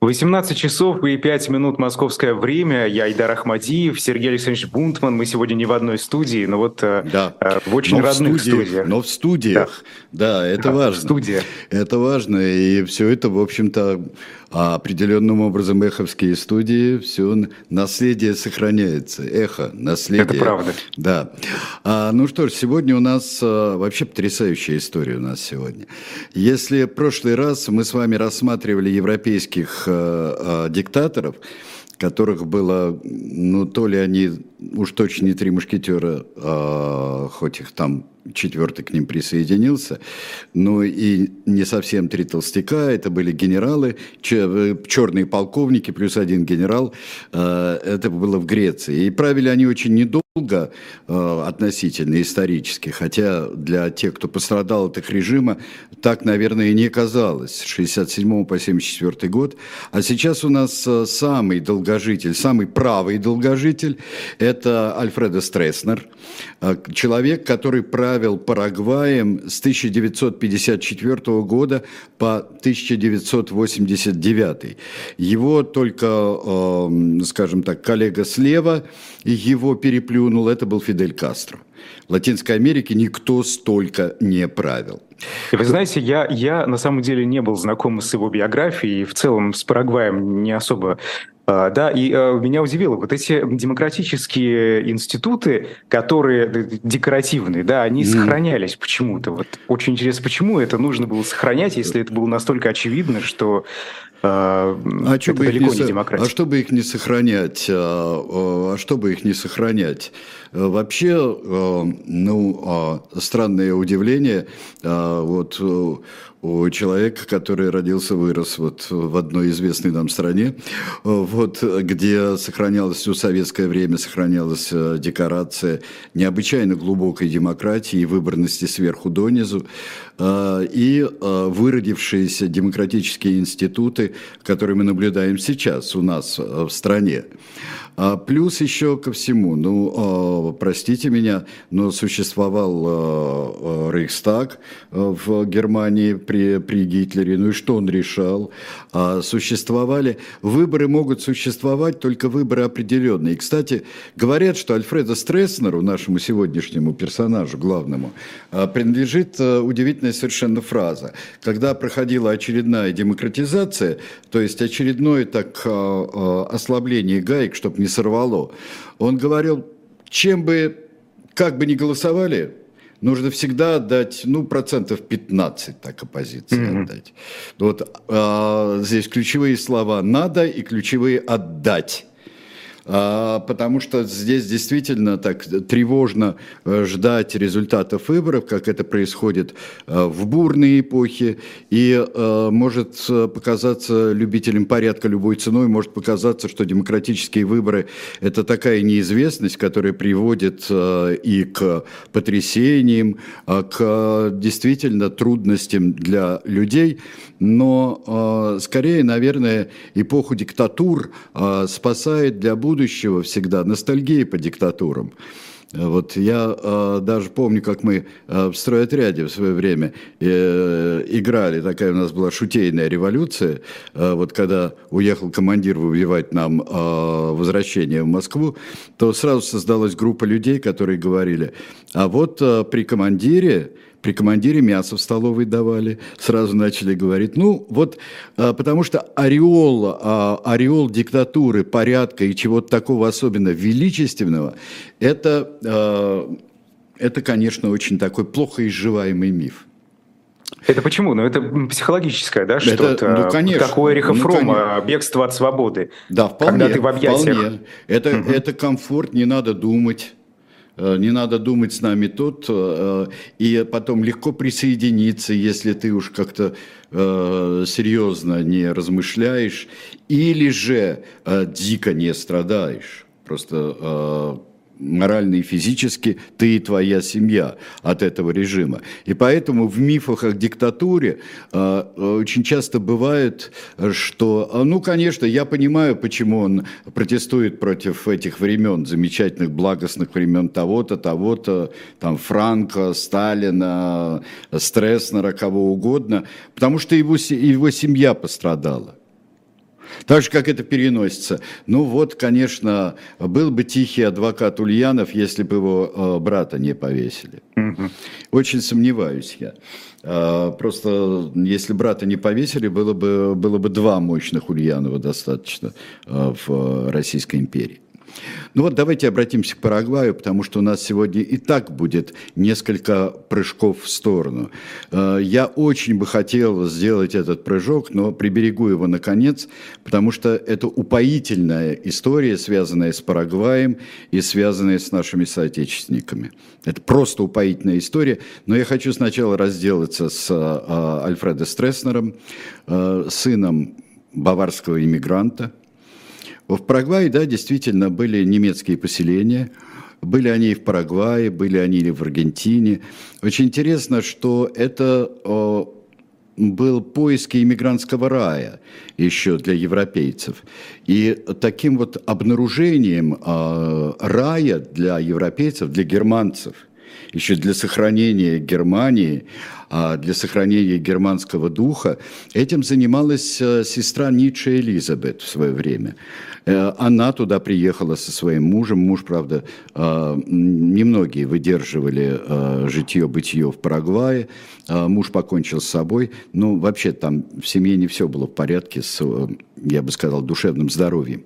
18 часов и 5 минут московское время. Я Айдар Ахмадиев, Сергей Александрович Бунтман. Мы сегодня не в одной студии, но вот э, да. э, в очень но родных в студиях, студиях. Но в студиях, да, да это да, важно. В студии. Это важно, и все это, в общем-то, определенным образом эховские студии, все наследие сохраняется. Эхо, наследие. Это правда. Да. А, ну что ж, сегодня у нас а, вообще потрясающая история у нас сегодня. Если в прошлый раз мы с вами рассматривали европейских а, а, диктаторов, которых было, ну, то ли они уж точно не три мушкетера, а, хоть их там четвертый к ним присоединился, но и не совсем три толстяка, это были генералы, черные полковники плюс один генерал, а, это было в Греции. И правили они очень недолго, долго э, относительно исторически, хотя для тех, кто пострадал от их режима, так, наверное, и не казалось, с 67 по 74 год. А сейчас у нас э, самый долгожитель, самый правый долгожитель – это Альфредо Стресснер, э, человек, который правил Парагваем с 1954 года по 1989. Его только, скажем так, коллега слева, его переплюнул плюнул, это был Фидель Кастро. В Латинской Америке никто столько не правил. Вы знаете, я, я на самом деле не был знаком с его биографией, и в целом с Парагваем не особо да, и э, меня удивило, вот эти демократические институты, которые декоративные, да, они mm. сохранялись почему-то. Вот очень интересно, почему это нужно было сохранять, если это было настолько очевидно, что а, а это далеко не, не демократия. А чтобы их не сохранять? А, а чтобы их не сохранять? Вообще, ну, странное удивление, вот у человека, который родился, вырос вот в одной известной нам стране, вот, где сохранялась все советское время, сохранялась э, декорация необычайно глубокой демократии и выборности сверху донизу, э, и э, выродившиеся демократические институты, которые мы наблюдаем сейчас у нас в стране. А плюс еще ко всему, ну, а, простите меня, но существовал а, Рейхстаг в Германии при, при Гитлере, ну и что он решал? Существовали, выборы могут существовать, только выборы определенные. И, кстати, говорят, что Альфреду Стресснеру, нашему сегодняшнему персонажу главному, принадлежит удивительная совершенно фраза. Когда проходила очередная демократизация, то есть очередное так ослабление гаек, чтобы не сорвало. Он говорил, чем бы, как бы ни голосовали, нужно всегда отдать, ну, процентов 15 так оппозиции mm-hmm. отдать. Вот а, здесь ключевые слова «надо» и ключевые «отдать». А, потому что здесь действительно так тревожно э, ждать результатов выборов, как это происходит э, в бурные эпохи, и э, может показаться любителям порядка любой ценой, может показаться, что демократические выборы – это такая неизвестность, которая приводит и к потрясениям, а к действительно трудностям для людей, но скорее, наверное, эпоху диктатур спасает для будущего будущего всегда, ностальгия по диктатурам. Вот я э, даже помню, как мы э, в стройотряде в свое время э, играли, такая у нас была шутейная революция, э, вот когда уехал командир выбивать нам э, возвращение в Москву, то сразу создалась группа людей, которые говорили, а вот э, при командире при командире мясо в столовой давали, сразу начали говорить. Ну, вот а, потому что ореол, а, ореол диктатуры, порядка и чего-то такого особенно величественного, это, а, это, конечно, очень такой плохо изживаемый миф. Это почему? Ну, это психологическое, да, что-то? Ну, конечно. Как у Эриха ну, Фрома, конечно. бегство от свободы. Да, вполне. Когда ты в объятиях. Вполне. Это, угу. это комфорт, не надо думать. Э, не надо думать с нами тут, э, и потом легко присоединиться, если ты уж как-то э, серьезно не размышляешь, или же дико не страдаешь. Просто морально и физически ты и твоя семья от этого режима. И поэтому в мифах о диктатуре э, очень часто бывает, что, а, ну, конечно, я понимаю, почему он протестует против этих времен, замечательных, благостных времен того-то, того-то, там, Франка, Сталина, Стресснера, кого угодно, потому что его, его семья пострадала. Так же, как это переносится. Ну вот, конечно, был бы тихий адвокат Ульянов, если бы его э, брата не повесили. Угу. Очень сомневаюсь я. Э, просто если брата не повесили, было бы, было бы два мощных Ульянова достаточно э, в Российской империи. Ну вот давайте обратимся к Парагваю, потому что у нас сегодня и так будет несколько прыжков в сторону. Э, я очень бы хотел сделать этот прыжок, но приберегу его наконец, потому что это упоительная история, связанная с Парагваем и связанная с нашими соотечественниками. Это просто упоительная история, но я хочу сначала разделаться с э, Альфредо Стресснером, э, сыном баварского иммигранта – в Парагвае, да, действительно были немецкие поселения, были они и в Парагвае, были они и в Аргентине. Очень интересно, что это о, был поиск иммигрантского рая еще для европейцев. И таким вот обнаружением э, рая для европейцев, для германцев, еще для сохранения Германии, а для сохранения германского духа, этим занималась э, сестра Ницше Элизабет в свое время. Э, она туда приехала со своим мужем. Муж, правда, э, немногие выдерживали житье-бытие в Парагвае. Муж покончил с собой. Ну, вообще там в семье не все было в порядке с, я бы сказал, душевным здоровьем.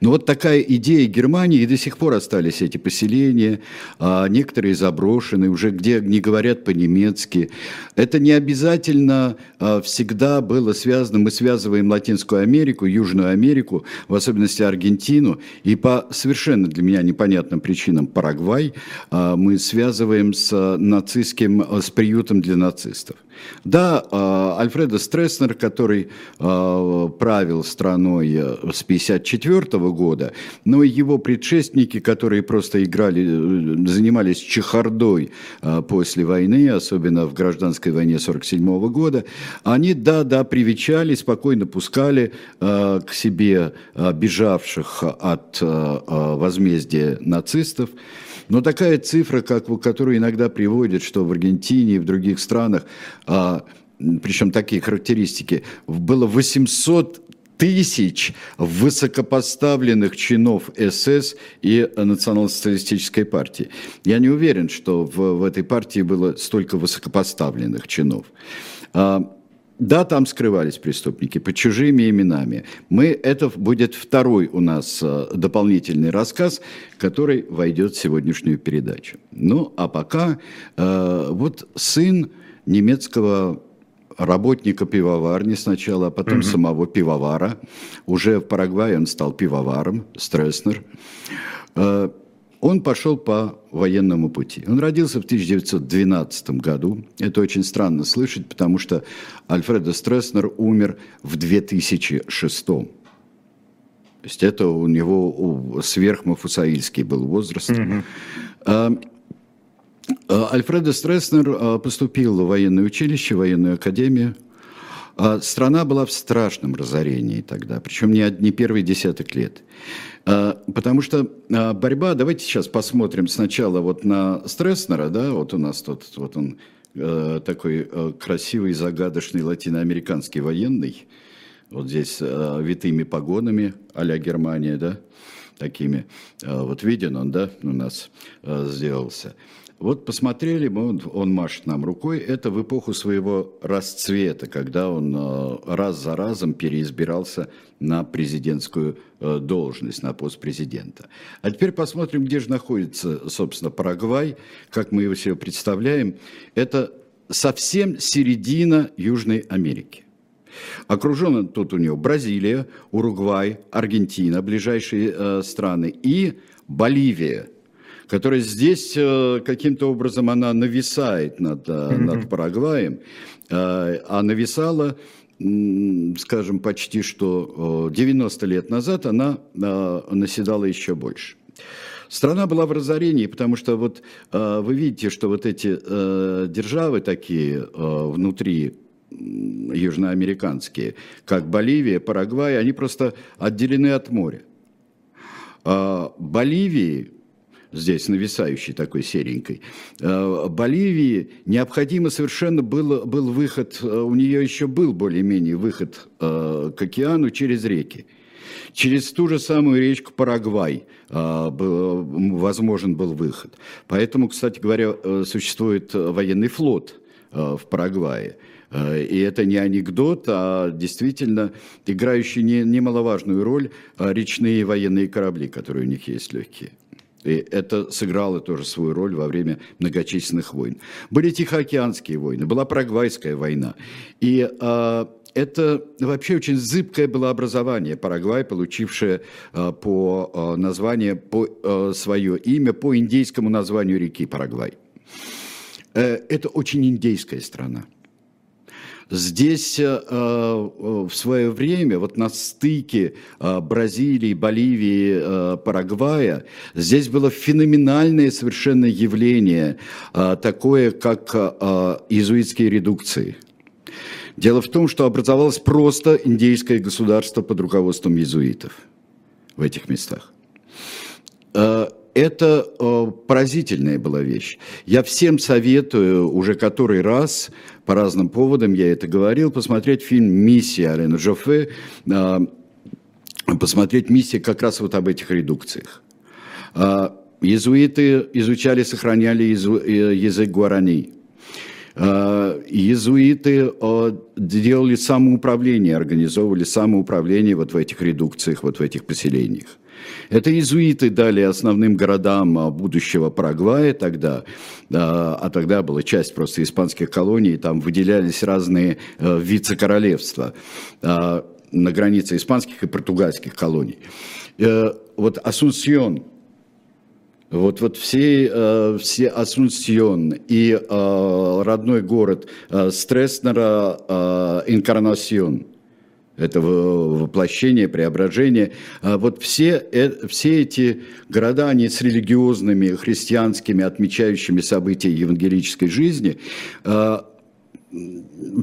Но вот такая идея Германии, и до сих пор остались эти поселения, а некоторые заброшены, уже где не говорят по-немецки. Это не обязательно а, всегда было связано, мы связываем Латинскую Америку, Южную Америку, в особенности Аргентину, и по совершенно для меня непонятным причинам Парагвай а, мы связываем с нацистским, с приютом для нацистов. Да, а, Альфредо Стресснер, который а, правил страной э, с 1954 года, но и его предшественники, которые просто играли, э, занимались чехардой а, после войны, особенно в гражданской войне 1947 года, они, да-да, привечали, спокойно пускали к себе бежавших от возмездия нацистов. Но такая цифра, как, которую иногда приводят, что в Аргентине и в других странах, а, причем такие характеристики, было 800 тысяч высокопоставленных чинов СС и национал-социалистической партии. Я не уверен, что в, в этой партии было столько высокопоставленных чинов. А, да, там скрывались преступники под чужими именами. Мы, это будет второй у нас э, дополнительный рассказ, который войдет в сегодняшнюю передачу. Ну, а пока э, вот сын немецкого работника пивоварни сначала, а потом угу. самого пивовара. Уже в Парагвае он стал пивоваром, Стресснер. Э, он пошел по военному пути. Он родился в 1912 году. Это очень странно слышать, потому что Альфредо Стресснер умер в 2006. То есть это у него сверхмафусаильский был возраст. Mm-hmm. Альфредо Стресснер а, поступил в военное училище, в военную академию. Страна была в страшном разорении тогда, причем не, не первый десяток лет. А, потому что а, борьба, давайте сейчас посмотрим сначала вот на Стресснера, да, вот у нас тут, вот он э, такой э, красивый, загадочный латиноамериканский военный, вот здесь э, витыми погонами а-ля Германия, да, такими, вот виден он, да, у нас сделался. Вот посмотрели он, он машет нам рукой, это в эпоху своего расцвета, когда он э, раз за разом переизбирался на президентскую э, должность, на пост президента. А теперь посмотрим, где же находится, собственно, Парагвай, как мы его себе представляем. Это совсем середина Южной Америки. Окружен тут у него Бразилия, Уругвай, Аргентина, ближайшие э, страны, и Боливия – которая здесь э, каким-то образом она нависает над, mm-hmm. над Парагваем, а нависала скажем, почти что 90 лет назад она наседала еще больше. Страна была в разорении, потому что вот вы видите, что вот эти державы такие внутри южноамериканские, как Боливия, Парагвай, они просто отделены от моря. Боливии здесь нависающей такой серенькой. Боливии необходимо совершенно был, был выход, у нее еще был более-менее выход к океану через реки. Через ту же самую речку Парагвай возможен был выход. Поэтому, кстати говоря, существует военный флот в Парагвае. Э, и это не анекдот, а действительно играющие немаловажную роль э, речные военные корабли, которые у них есть легкие. И это сыграло тоже свою роль во время многочисленных войн. Были Тихоокеанские войны, была Парагвайская война. И а, это вообще очень зыбкое было образование Парагвай, получившее а, по а, названию, по а, свое имя по индейскому названию реки Парагвай. Э, это очень индейская страна. Здесь э, э, в свое время, вот на стыке э, Бразилии, Боливии, Парагвая, здесь было феноменальное совершенно явление, такое как иезуитские редукции. Дело в том, что образовалось просто индейское государство под руководством иезуитов в этих местах это э, поразительная была вещь. Я всем советую уже который раз, по разным поводам я это говорил, посмотреть фильм «Миссия» Алена Жофе, э, посмотреть «Миссия» как раз вот об этих редукциях. Э, иезуиты изучали, сохраняли э, язык гуарани. Иезуиты делали самоуправление, организовывали самоуправление вот в этих редукциях, вот в этих поселениях. Это иезуиты дали основным городам а, будущего Парагвая тогда, а тогда была часть просто испанских колоний, там выделялись разные э, вице-королевства а, на границе испанских и португальских колоний. Э, вот Асунсьон, вот, вот все, э, все Асунсьон и родной город Стреснера Инкарнасьон – это воплощение, преображение. А вот все, э, все эти города, они с религиозными, христианскими, отмечающими события евангелической жизни, а,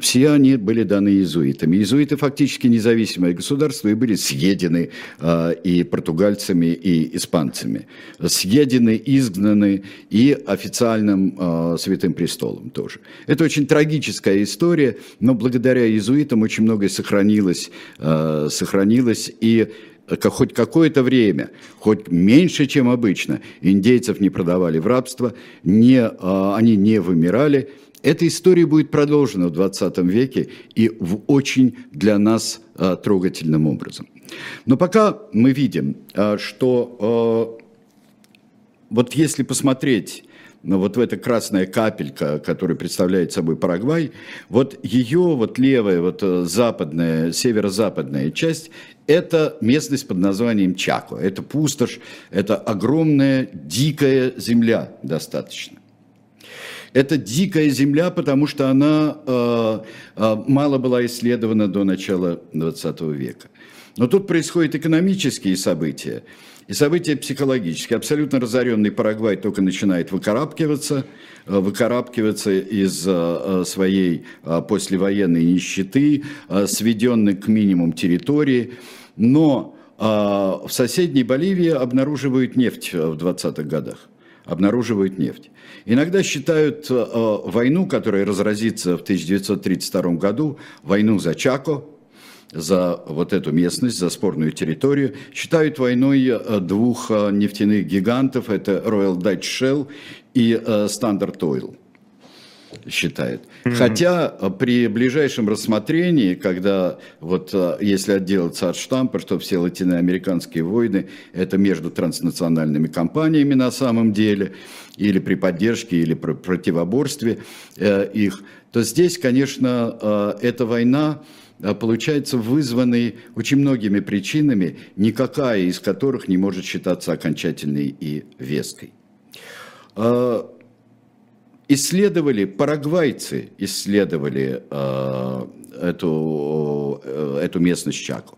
все они были даны иезуитами. Иезуиты фактически независимое государство и были съедены э, и португальцами, и испанцами. Съедены, изгнаны и официальным э, Святым Престолом тоже. Это очень трагическая история, но благодаря иезуитам очень многое сохранилось, э, сохранилось и хоть какое-то время, хоть меньше, чем обычно, индейцев не продавали в рабство, не, они не вымирали, эта история будет продолжена в 20 веке и в очень для нас а, трогательным образом. Но пока мы видим, а, что а, вот если посмотреть но вот в эта красная капелька, которая представляет собой Парагвай, вот ее вот левая, вот западная, северо-западная часть, это местность под названием Чако. Это пустошь, это огромная дикая земля достаточно. Это дикая земля, потому что она э, э, мало была исследована до начала 20 века. Но тут происходят экономические события и события психологические. Абсолютно разоренный Парагвай только начинает выкарабкиваться, э, выкарабкиваться из э, своей э, послевоенной нищеты, сведенной к минимум территории. Но в соседней Боливии обнаруживают нефть в 20-х годах обнаруживают нефть. Иногда считают э, войну, которая разразится в 1932 году, войну за Чако, за вот эту местность, за спорную территорию, считают войной э, двух э, нефтяных гигантов, это Royal Dutch Shell и Standard Oil считает. Mm-hmm. Хотя э, при ближайшем рассмотрении, когда вот э, если отделаться от штампа, что все латиноамериканские войны это между транснациональными компаниями на самом деле, или при поддержке, или при противоборстве э, их, то здесь, конечно, э, эта война э, получается вызванной очень многими причинами, никакая из которых не может считаться окончательной и веской исследовали, парагвайцы исследовали э, эту, э, эту местность Чако.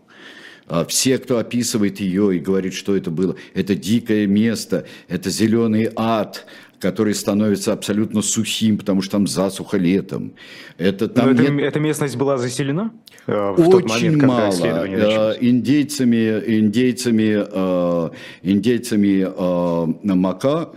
А все, кто описывает ее и говорит, что это было, это дикое место, это зеленый ад, который становится абсолютно сухим, потому что там засуха летом. Это, там Но нет... эта местность была заселена? Э, в Очень тот момент, мало. Э, индейцами, индейцами, э, индейцами Мака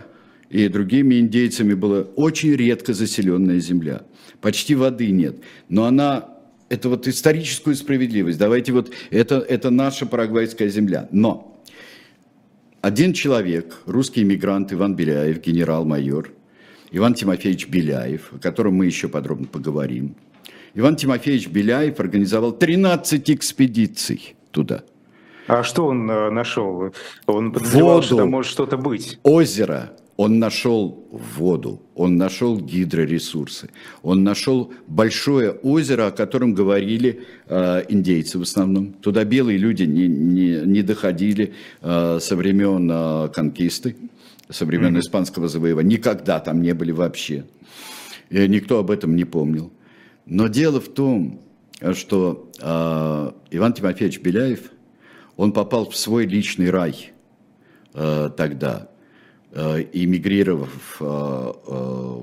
и другими индейцами была очень редко заселенная земля. Почти воды нет. Но она это вот историческую справедливость. Давайте вот, это, это наша парагвайская земля. Но один человек, русский иммигрант Иван Беляев, генерал-майор, Иван Тимофеевич Беляев, о котором мы еще подробно поговорим. Иван Тимофеевич Беляев организовал 13 экспедиций туда. А что он э, нашел? Он подозревал, Воду, что там может что-то быть. Озеро, он нашел воду, он нашел гидроресурсы, он нашел большое озеро, о котором говорили э, индейцы в основном. Туда белые люди не, не, не доходили э, со времен э, конкисты, со времен mm-hmm. испанского завоевания. Никогда там не были вообще. И никто об этом не помнил. Но дело в том, что э, Иван Тимофеевич Беляев, он попал в свой личный рай э, тогда – эмигрировав э, э,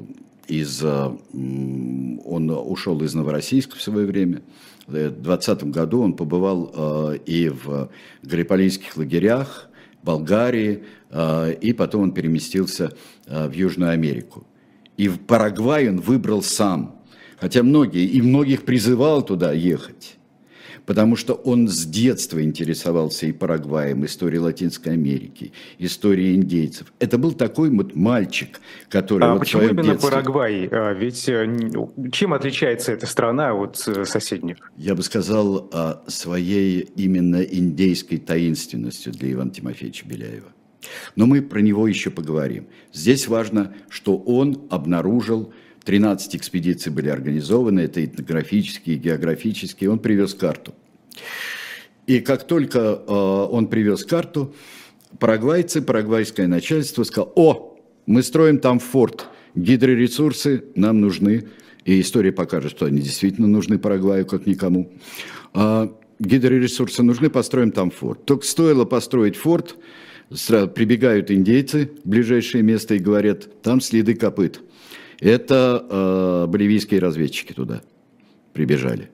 из... Он ушел из Новороссийска в свое время. В 2020 году он побывал и в Галиполийских лагерях, Болгарии, и потом он переместился в Южную Америку. И в Парагвай он выбрал сам, хотя многие, и многих призывал туда ехать потому что он с детства интересовался и Парагваем, историей Латинской Америки, историей индейцев. Это был такой вот мальчик, который... А вот почему именно детстве... Парагвай? А, ведь э, чем отличается эта страна от э, соседних? Я бы сказал своей именно индейской таинственностью для Ивана Тимофеевича Беляева. Но мы про него еще поговорим. Здесь важно, что он обнаружил 13 экспедиций были организованы, это этнографические, географические. Он привез карту. И как только э, он привез карту, парагвайцы, парагвайское начальство сказало, о, мы строим там форт, гидроресурсы нам нужны. И история покажет, что они действительно нужны Парагваю, как никому. А, гидроресурсы нужны, построим там форт. Только стоило построить форт, прибегают индейцы ближайшее место и говорят, там следы копыт. Это э, боливийские разведчики туда прибежали.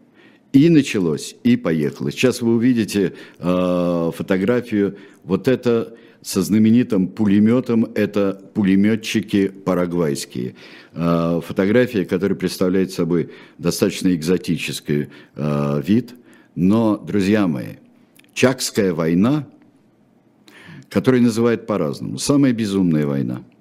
И началось, и поехало. Сейчас вы увидите э, фотографию. Вот это со знаменитым пулеметом, это пулеметчики парагвайские. Э, фотография, которая представляет собой достаточно экзотический э, вид. Но, друзья мои, Чакская война, которую называют по-разному, самая безумная война –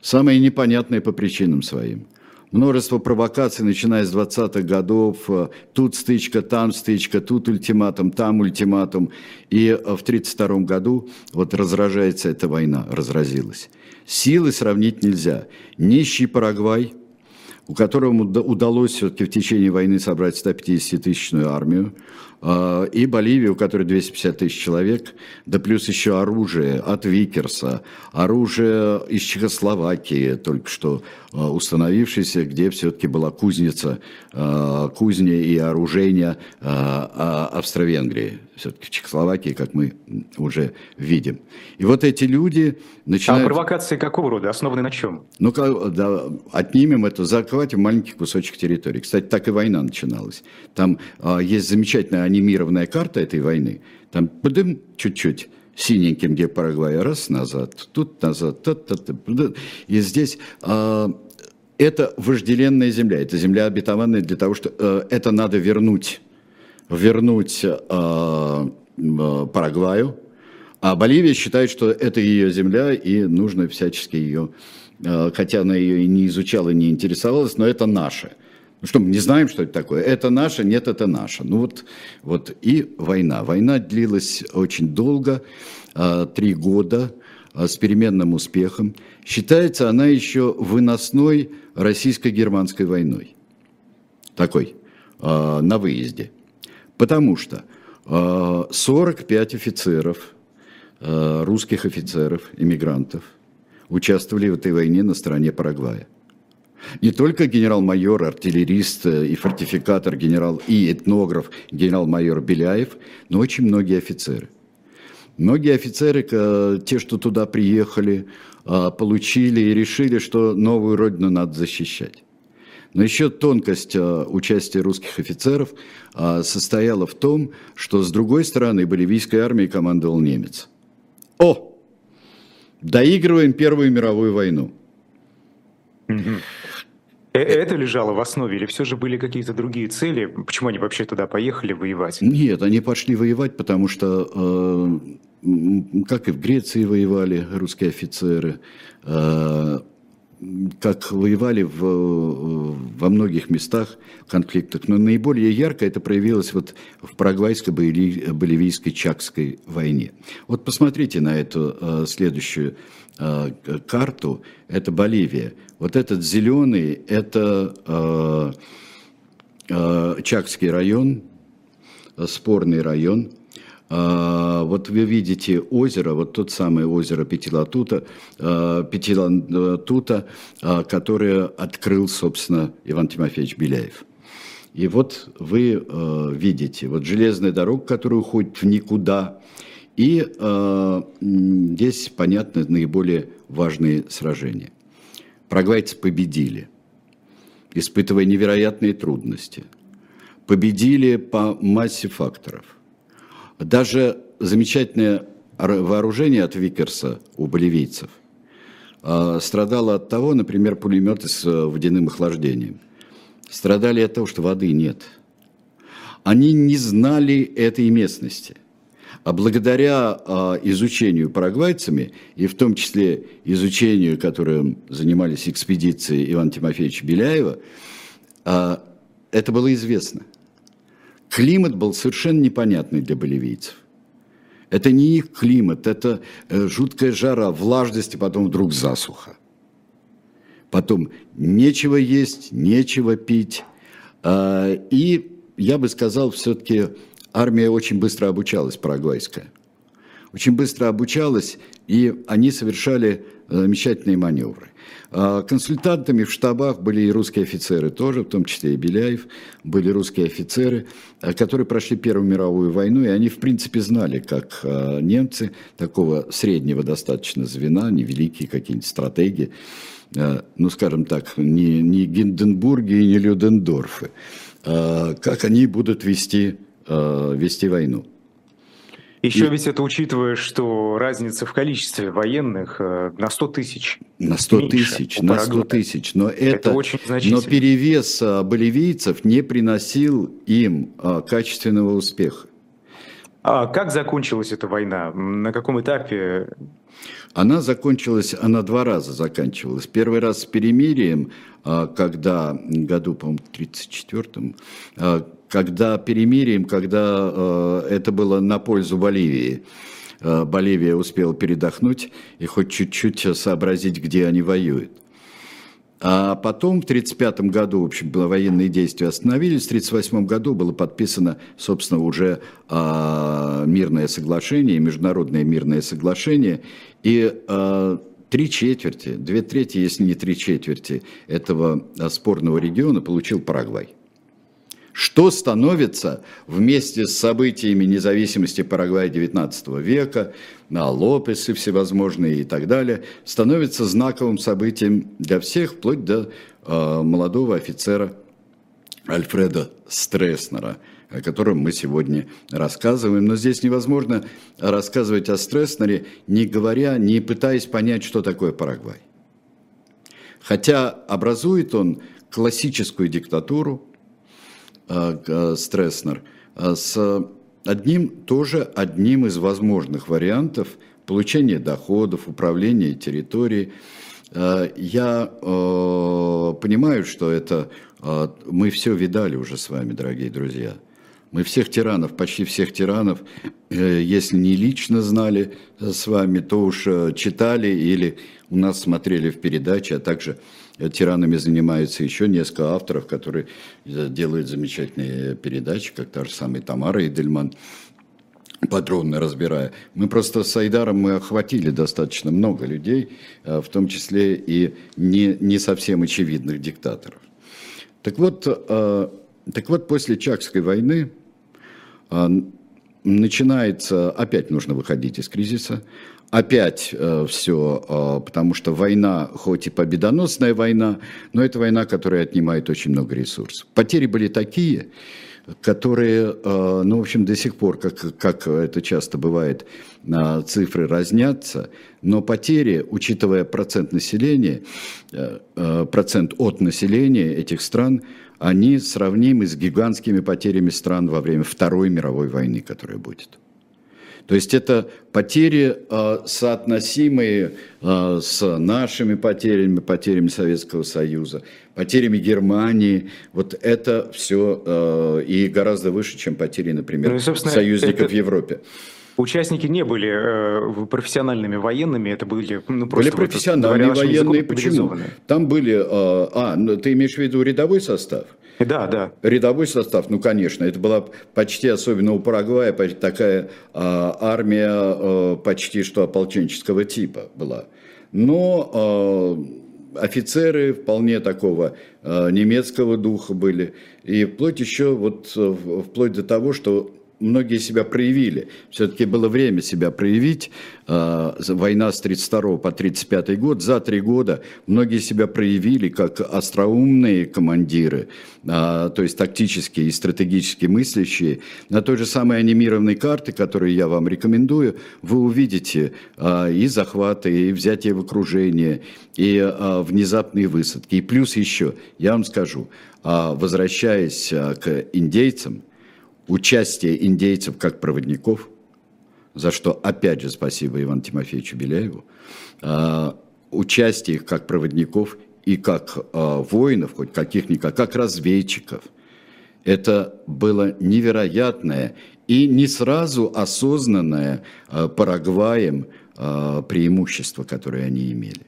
самые непонятные по причинам своим. Множество провокаций, начиная с 20-х годов, тут стычка, там стычка, тут ультиматум, там ультиматум. И в 1932 году вот разражается эта война, разразилась. Силы сравнить нельзя. Нищий Парагвай, у которого удалось все-таки в течение войны собрать 150-тысячную армию, а, и Боливия, у которой 250 тысяч человек, да плюс еще оружие от Викерса, оружие из Чехословакии, только что а, установившееся, где все-таки была кузница, а, кузня и оружейня Австро-Венгрии, все-таки в Чехословакии, как мы уже видим. И вот эти люди начинают... А провокации какого рода? Основаны на чем? Ну, да, отнимем это, захватим маленький кусочек территории. Кстати, так и война начиналась. Там есть замечательная анимированная карта этой войны, там подым чуть-чуть синеньким, где Парагвай, раз назад, тут назад, та, та, та, и здесь а, это вожделенная земля, это земля обетованная для того, что а, это надо вернуть, вернуть а, Парагваю, а Боливия считает, что это ее земля и нужно всячески ее, хотя она ее и не изучала, не интересовалась, но это наше. Ну что, мы не знаем, что это такое? Это наше? Нет, это наше. Ну вот, вот и война. Война длилась очень долго, а, три года, а, с переменным успехом. Считается она еще выносной российско-германской войной. Такой, на выезде. Потому что 45 офицеров, русских офицеров, иммигрантов, участвовали в этой войне на стороне Парагвая. Не только генерал-майор, артиллерист э, и фортификатор генерал и этнограф генерал-майор Беляев, но очень многие офицеры. Многие офицеры, те, что туда приехали, получили и решили, что новую родину надо защищать. Но еще тонкость участия русских офицеров состояла в том, что с другой стороны боливийской армией командовал немец. О! Доигрываем Первую мировую войну. Э, это лежало в основе или все же были какие-то другие цели? Почему они вообще туда поехали воевать? Нет, они пошли воевать, потому что, э, как и в Греции воевали русские офицеры, э, как воевали в, во многих местах конфликтах. Но наиболее ярко это проявилось вот в парагвайско-боливийской Чакской войне. Вот посмотрите на эту следующую Э, карту, это Боливия. Вот этот зеленый, это э, э, Чакский район, спорный район. Вот вы видите озеро, вот тот самый озеро Петилатута, Петилатута, которое открыл, собственно, Иван Тимофеевич Беляев. И вот вы видите, вот железная дорога, которая уходит в никуда, и здесь, понятно, наиболее важные сражения. Парагвайцы победили, испытывая невероятные трудности. Победили по массе факторов. Даже замечательное вооружение от Викерса у боливийцев э, страдало от того, например, пулеметы с э, водяным охлаждением. Страдали от того, что воды нет. Они не знали этой местности – а благодаря а, изучению парагвайцами, и в том числе изучению, которым занимались экспедиции Ивана Тимофеевича Беляева, а, это было известно. Климат был совершенно непонятный для боливийцев. Это не их климат, это э, жуткая жара, влажность, и потом вдруг засуха. Потом нечего есть, нечего пить. А, и я бы сказал, все-таки армия очень быстро обучалась, парагвайская. Очень быстро обучалась, и они совершали э, замечательные маневры. А консультантами в штабах были и русские офицеры тоже, в том числе и Беляев, были русские офицеры, э, которые прошли Первую мировую войну, и они, в принципе, знали, как э, немцы. Такого среднего достаточно звена, невеликие какие-нибудь стратегии, ну, скажем так, не, не Гинденбурги и не Людендорфы, как они будут вести вести войну. Еще и... ведь это учитывая, что разница в количестве военных э, на 100 тысяч. На 100 тысяч, на 100 тысяч. Но это, это очень значительно. Но перевес э, боливийцев не приносил им э, качественного успеха. А как закончилась эта война? На каком этапе? Она закончилась, она два раза заканчивалась. Первый раз с перемирием, когда году, по-моему, 34-м, когда перемирием, когда э, это было на пользу Боливии. Э, Боливия успела передохнуть и хоть чуть-чуть сообразить, где они воюют. А потом в 1935 году, в общем, военные действия остановились. В 1938 году было подписано, собственно, уже э, мирное соглашение, международное мирное соглашение. И э, три четверти, две трети, если не три четверти этого спорного региона получил Парагвай что становится вместе с событиями независимости Парагвая XIX века, на Лопесы всевозможные и так далее, становится знаковым событием для всех, вплоть до э, молодого офицера Альфреда Стресснера, о котором мы сегодня рассказываем. Но здесь невозможно рассказывать о Стресснере, не говоря, не пытаясь понять, что такое Парагвай. Хотя образует он классическую диктатуру, Стресснер, э, с одним, тоже одним из возможных вариантов получения доходов, управления территорией. Я понимаю, что это мы все видали уже с вами, дорогие друзья. Мы всех тиранов, почти всех тиранов, если не лично знали с вами, то уж читали или у нас смотрели в передаче, а также тиранами занимаются еще несколько авторов, которые делают замечательные передачи, как та же самая Тамара Идельман подробно разбирая. Мы просто с Айдаром мы охватили достаточно много людей, э, в том числе и не, не совсем очевидных диктаторов. Так вот, э, так вот, после Чакской войны э, начинается, опять нужно выходить из кризиса, опять э, все, э, потому что война, хоть и победоносная война, но это война, которая отнимает очень много ресурсов. Потери были такие, которые, э, ну, в общем, до сих пор, как, как это часто бывает, э, цифры разнятся, но потери, учитывая процент населения, э, процент от населения этих стран, они сравнимы с гигантскими потерями стран во время Второй мировой войны, которая будет. То есть это потери, э, соотносимые э, с нашими потерями, потерями Советского Союза, потерями Германии. Вот это все э, и гораздо выше, чем потери, например, ну, союзников это... в Европе. Участники не были э, профессиональными военными, это были ну, просто были профессиональные вот, военные. Почему? Там были, э, а, ну, ты имеешь в виду рядовой состав? Да, да. Рядовой состав, ну, конечно, это была почти, особенно у Парагвая, такая а, армия а, почти что ополченческого типа была. Но а, офицеры вполне такого а, немецкого духа были. И вплоть еще, вот, вплоть до того, что многие себя проявили. Все-таки было время себя проявить. А, война с 32 по 35 год. За три года многие себя проявили как остроумные командиры, а, то есть тактические и стратегически мыслящие. На той же самой анимированной карте, которую я вам рекомендую, вы увидите а, и захваты, и взятие в окружение, и внезапные высадки. И плюс еще, я вам скажу, возвращаясь к индейцам, участие индейцев как проводников, за что, опять же, спасибо Ивану Тимофеевичу Беляеву, а, участие их как проводников и как а, воинов, хоть каких-никак, как разведчиков. Это было невероятное и не сразу осознанное а, Парагваем преимущество, которое они имели.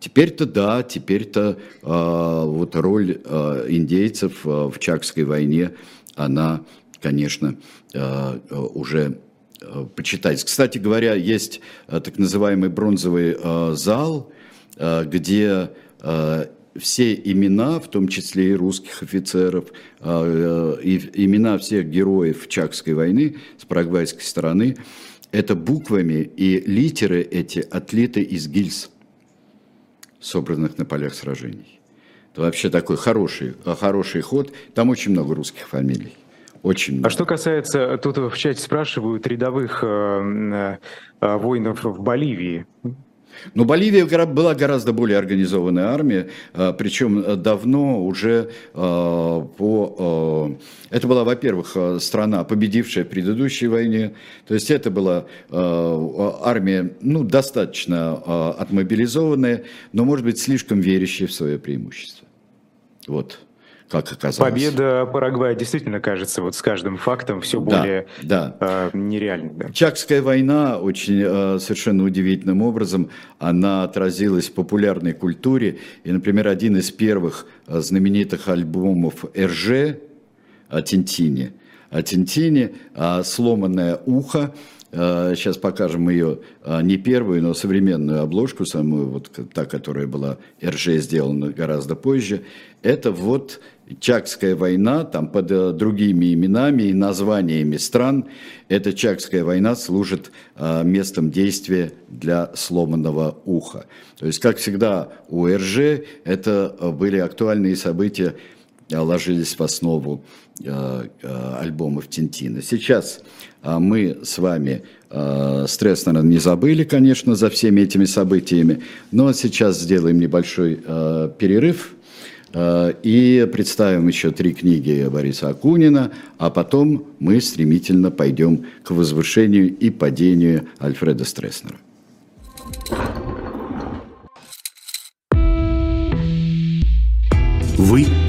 Теперь-то да, теперь-то вот роль индейцев в Чакской войне, она конечно, э, уже э, почитать. Кстати говоря, есть э, так называемый бронзовый зал, где все имена, в том числе и русских офицеров, и имена всех героев Чакской войны с парагвайской стороны, это буквами и литеры эти отлиты из гильз, собранных на полях сражений. Это вообще такой хороший, хороший ход. Там очень много русских фамилий. Очень А что касается, тут в чате спрашивают рядовых э, э, воинов в Боливии. Но Боливия была гораздо более организованная армия, э, причем давно уже э, по... Э, это была, во-первых, страна, победившая в предыдущей войне, то есть это была армия, ну, достаточно отмобилизованная, но, может быть, слишком верящая в свое преимущество. Вот как оказалось. Победа Парагвая действительно кажется вот с каждым фактом все более да, да. Э, нереальной. Да. Чакская война очень э, совершенно удивительным образом, она отразилась в популярной культуре. И, например, один из первых э, знаменитых альбомов РЖ о Тинтине. О Тинтине, э, «Сломанное ухо», Сейчас покажем ее не первую, но современную обложку, самую вот та, которая была РЖ сделана гораздо позже. Это вот Чакская война, там под э, другими именами и названиями стран, эта Чакская война служит э, местом действия для сломанного уха. То есть, как всегда у РЖ, это э, были актуальные события, ложились в основу альбомов Тинтина. Сейчас мы с вами стресс, наверное, не забыли, конечно, за всеми этими событиями, но сейчас сделаем небольшой перерыв – Э, и представим еще три книги Бориса Акунина, а потом мы стремительно пойдем к возвышению и падению Альфреда Стресснера. Вы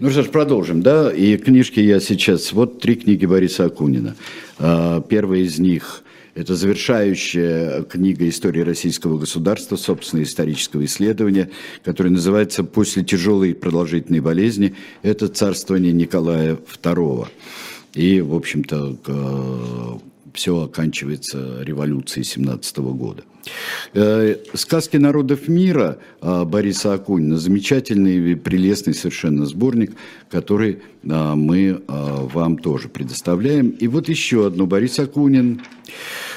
Ну что ж, продолжим, да? И книжки я сейчас... Вот три книги Бориса Акунина. А, первая из них – это завершающая книга истории российского государства, собственного исторического исследования, которая называется «После тяжелой продолжительной болезни. Это царствование Николая II». И, в общем-то, все оканчивается революцией 17 года. Э, «Сказки народов мира» Бориса Акунина, замечательный, прелестный совершенно сборник, который а, мы а, вам тоже предоставляем. И вот еще одно, Борис Акунин,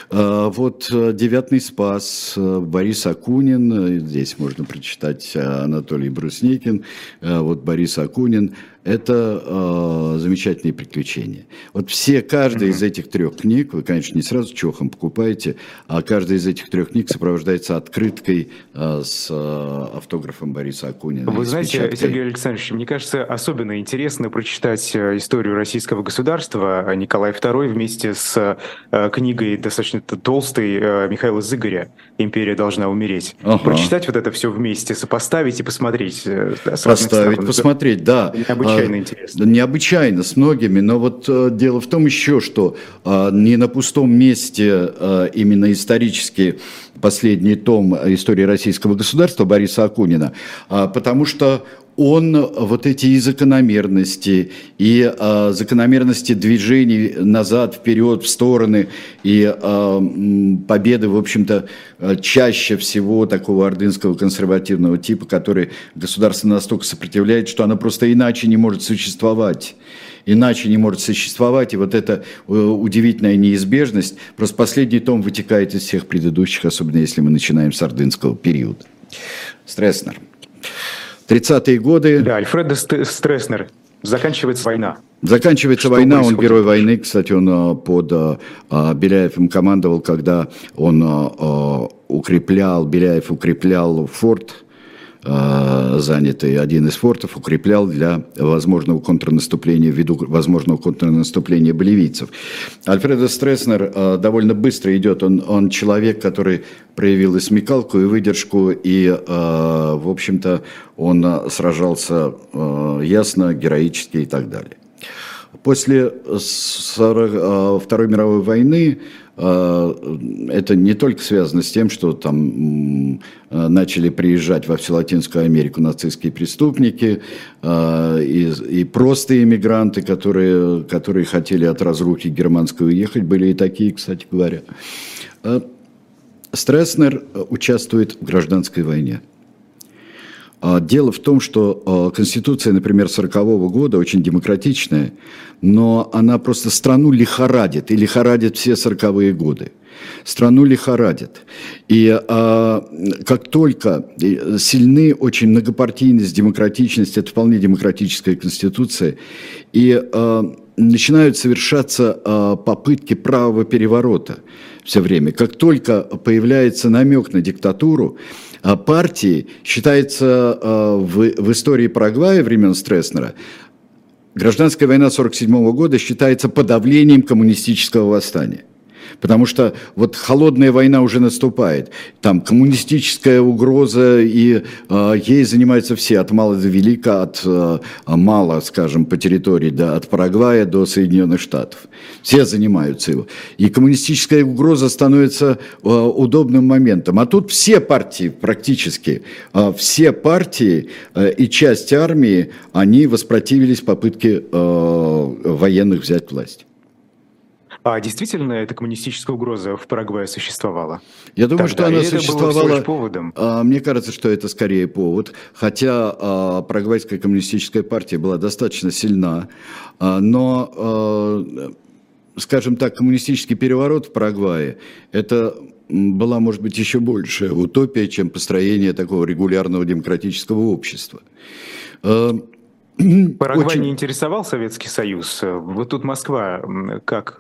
а, вот «Девятный спас», Борис Акунин, здесь можно прочитать Анатолий Брусникин, вот Борис Акунин – это э, замечательные приключения. Вот все, каждая mm-hmm. из этих трех книг, вы, конечно, не сразу чохом покупаете, а каждая из этих трех книг сопровождается открыткой э, с э, автографом Бориса Акунина. Вы знаете, печаткой. Сергей Александрович, мне кажется, особенно интересно прочитать э, историю российского государства Николай II вместе с э, книгой достаточно толстой э, Михаила Зыгоря «Империя должна умереть». Ага. Прочитать вот это все вместе, сопоставить и посмотреть. Э, Поставить, посмотреть, да. Необычно необычайно интересно. Необычайно с многими, но вот э, дело в том еще, что э, не на пустом месте э, именно исторически последний том истории российского государства Бориса Акунина, а потому что он вот эти и закономерности, и э, закономерности движений назад, вперед, в стороны, и э, победы, в общем-то, чаще всего такого ордынского консервативного типа, который государство настолько сопротивляет, что оно просто иначе не может существовать иначе не может существовать. И вот эта э, удивительная неизбежность, просто последний том вытекает из всех предыдущих, особенно если мы начинаем с ордынского периода. Стресснер. 30-е годы. Да, Альфредо Стресснер. Заканчивается война. Заканчивается Что война, он герой войны, кстати, он а, под а, а, Беляевым командовал, когда он укреплял, Беляев укреплял форт занятый один из фортов, укреплял для возможного контрнаступления, ввиду возможного контрнаступления боливийцев. Альфредо Стресснер э, довольно быстро идет, он, он человек, который проявил и смекалку, и выдержку, и, э, в общем-то, он сражался ясно, героически и так далее. После Второй мировой войны это не только связано с тем, что там начали приезжать во всю Латинскую Америку нацистские преступники а, и, и просто иммигранты, которые, которые хотели от разрухи германской уехать, были и такие, кстати говоря. А, Стресснер участвует в гражданской войне. А, дело в том, что а, Конституция, например, 40 года очень демократичная, но она просто страну лихорадит, и лихорадит все 40-е годы. Страну лихорадит. И а, как только сильны очень многопартийность, демократичность, это вполне демократическая конституция, и а, начинают совершаться а, попытки правого переворота все время. Как только появляется намек на диктатуру, а партии считается а, в, в истории Парагвая времен Стресснера Гражданская война 1947 года считается подавлением коммунистического восстания. Потому что вот холодная война уже наступает. Там коммунистическая угроза, и э, ей занимаются все, от мала до велика, от э, мала, скажем, по территории, да, от Парагвая до Соединенных Штатов. Все занимаются его. И коммунистическая угроза становится э, удобным моментом. А тут все партии практически, э, все партии э, и часть армии, они воспротивились попытке э, военных взять власть. А действительно эта коммунистическая угроза в Парагвае существовала? Я думаю, Тогда. что она Или существовала. Поводом? А, мне кажется, что это скорее повод. Хотя а, Парагвайская коммунистическая партия была достаточно сильна, а, но, а, скажем так, коммунистический переворот в Парагвае это была, может быть, еще большая утопия, чем построение такого регулярного демократического общества. Парагвай очень... не интересовал Советский Союз. Вот тут Москва как,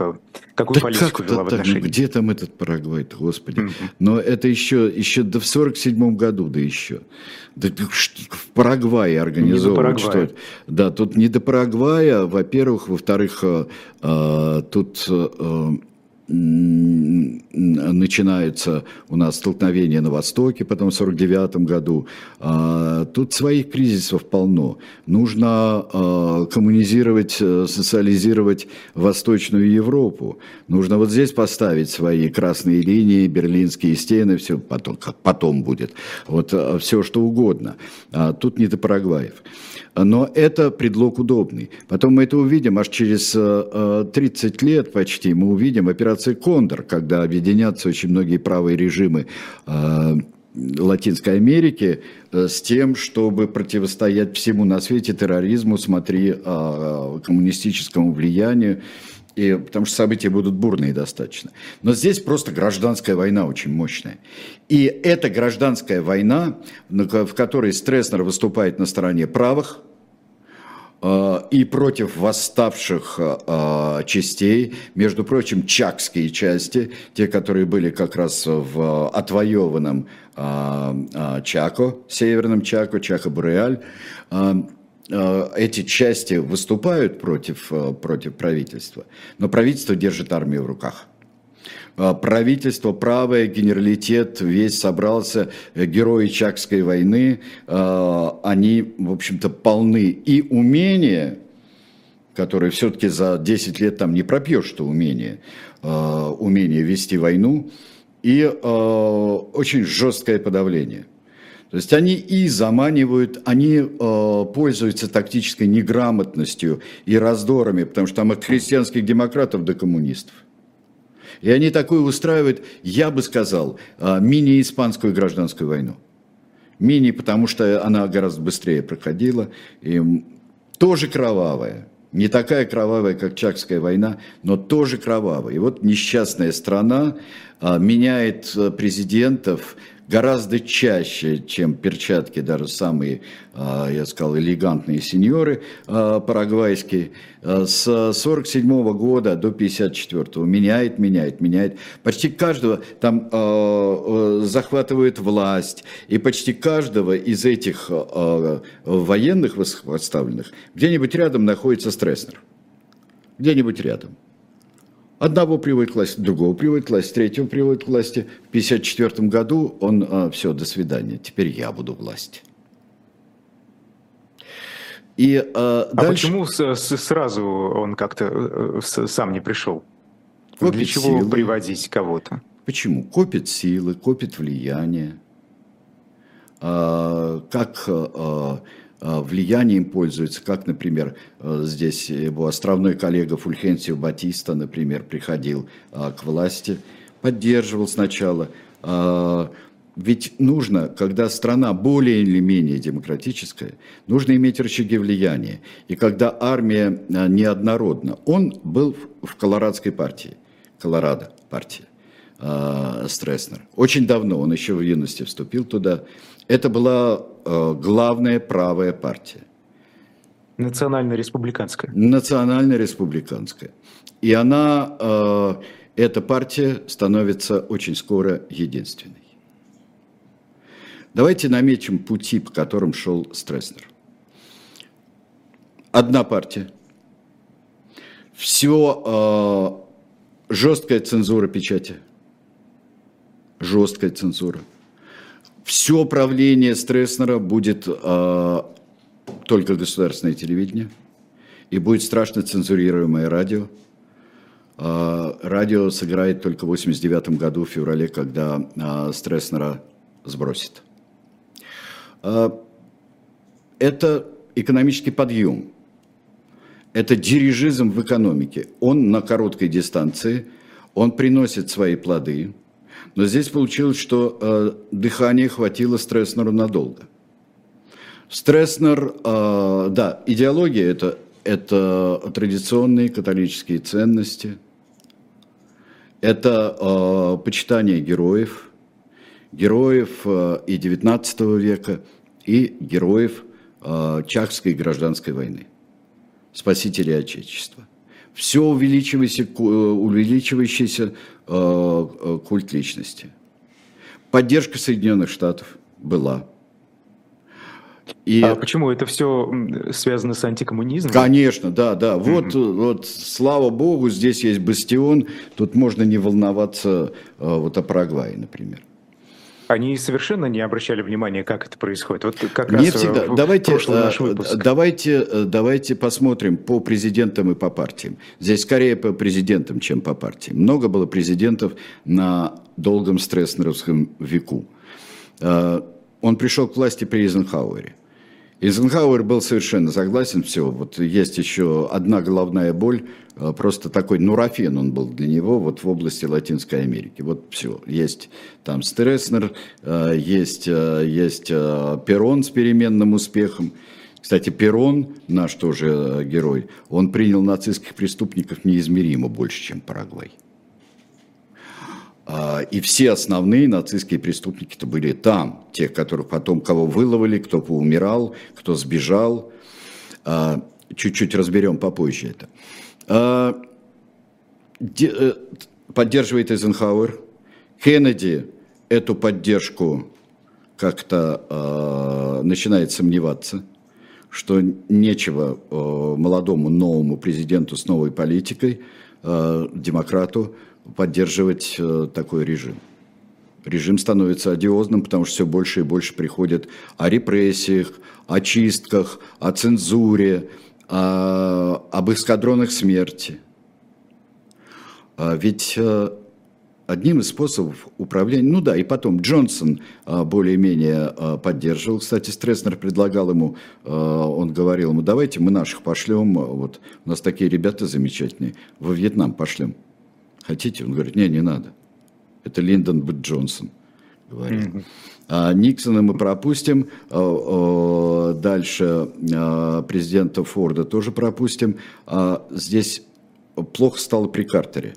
какую да политику как вела в отношении? Где там этот Парагвай господи? Mm-hmm. Но это еще, еще да в 47 году, да еще. Да, в Парагвае организовывают. Что? Да, тут не до Парагвая, во-первых. Во-вторых, э, э тут... Э, начинается у нас столкновение на Востоке, потом в 49 году. А, тут своих кризисов полно. Нужно а, коммунизировать, э, социализировать Восточную Европу. Нужно вот здесь поставить свои красные линии, берлинские стены, все потом, как потом будет. Вот э, все что угодно. А тут не до Парагваев. Но это предлог удобный. Потом мы это увидим аж через 30 э, лет почти. Мы увидим операцию «Кондор», когда объединятся очень многие правые режимы э, Латинской Америки э, с тем, чтобы противостоять всему на свете терроризму, смотри, коммунистическому влиянию, и, потому что события будут бурные достаточно. Но здесь просто гражданская война очень мощная. И эта гражданская война, в которой Стресснер выступает на стороне правых, э, и против восставших э, частей, между прочим, чакские части, те, которые были как раз в отвоеванном э, Чако, северном Чако, Чако-Буреаль, Э, эти части выступают против, э, против правительства, но правительство держит армию в руках. Э, правительство правое, генералитет весь собрался, герои Чакской войны, они, в общем-то, полны и умения, которые все-таки за 10 лет там не пропьешь, что умение, умение вести войну, и очень жесткое подавление. То есть они и заманивают, они э, пользуются тактической неграмотностью и раздорами, потому что там от христианских демократов до коммунистов. И они такое устраивают, я бы сказал, э, мини-испанскую гражданскую войну. Мини, потому что она гораздо быстрее проходила, и тоже кровавая. Не такая кровавая, как Чакская война, но тоже кровавая. И вот несчастная страна а, меняет э, президентов, гораздо чаще, чем перчатки, даже самые, а, я сказал, элегантные сеньоры а, парагвайские, а, с 47 года до 54 меняет, меняет, меняет. Почти каждого там захватывает власть, и почти каждого из этих военных восставленных где-нибудь рядом находится Стресснер. Где-нибудь рядом. Одного приводит к власти, другого приводит к власти, третьего приводит к власти. В 1954 году он, а, все, до свидания, теперь я буду власть. И, а, а дальше... почему с, с, сразу он как-то э, сам не пришел? Копит Для чего силы. приводить кого-то? Почему? Копит силы, копит влияние. А, как Э, влиянием пользуется, как, например, э, здесь его островной коллега Фульхенсио Батиста, например, приходил э, к власти, поддерживал сначала. Ведь нужно, когда страна более или менее демократическая, нужно иметь рычаги влияния. И когда армия неоднородна, он был в колорадской партии, Колорадо партия, Стресснер. Очень давно, он еще в юности вступил туда. Это была э, главная правая партия. Национально-республиканская. Национально-республиканская. И она, э, эта партия становится очень скоро единственной. Давайте наметим пути, по которым шел Стресснер. Одна партия. Все э, жесткая цензура печати. Жесткая цензура все правление Стресснера будет э, только государственное телевидение, и будет страшно цензурируемое радио. Э, радио сыграет только в 89 году, в феврале, когда э, Стресснера сбросит. Э, это экономический подъем. Это дирижизм в экономике. Он на короткой дистанции, он приносит свои плоды – но здесь получилось, что э, дыхания хватило Стресснеру надолго. Стресснер, э, да, идеология это, это традиционные католические ценности, это э, почитание героев, героев э, и XIX века, и героев э, Чахской гражданской войны, спасителей Отечества все увеличивающийся, э, увеличивающийся э, э, культ личности. Поддержка Соединенных Штатов была. И... А почему это все связано с антикоммунизмом? Конечно, да, да. Вот, mm-hmm. вот, слава богу, здесь есть бастион. Тут можно не волноваться э, вот о Парагвае, например они совершенно не обращали внимания, как это происходит. Вот как не раз всегда. В, давайте, в наш э, выпуск. Давайте, э, давайте посмотрим по президентам и по партиям. Здесь скорее по президентам, чем по партиям. Много было президентов на долгом стресснеровском веку. Э, он пришел к власти при Эйзенхауэре. Эйзенхауэр был совершенно согласен, все, вот есть еще одна головная боль, э, просто такой нурофен он был для него вот в области Латинской Америки. Вот все, есть там Стресснер, э, есть, э, есть Перрон с переменным успехом. Кстати, Перрон, наш тоже герой, он принял нацистских преступников неизмеримо больше, чем Парагвай. А, и все основные нацистские преступники-то были там. Тех, которых потом, кого выловили, кто поумирал, кто сбежал. А, чуть-чуть разберем попозже это. А, э, поддерживает Эйзенхауэр. Кеннеди эту поддержку как-то начинает сомневаться, что нечего молодому новому президенту с новой политикой, демократу, поддерживать э, такой режим. Режим становится одиозным, потому что все больше и больше приходит о репрессиях, о чистках, о цензуре, о, об эскадронах смерти. А ведь э, одним из способов управления, ну да, и потом Джонсон э, более-менее поддерживал, кстати, Стресснер предлагал ему, он говорил ему, давайте мы наших пошлем, вот у нас такие ребята замечательные, во Вьетнам пошлем. Хотите? Он говорит, не, не надо. Это Линдон Б. Джонсон говорит. Mm-hmm. А Никсона мы пропустим, а, а, дальше а, президента Форда тоже пропустим. Здесь плохо стало при Картере.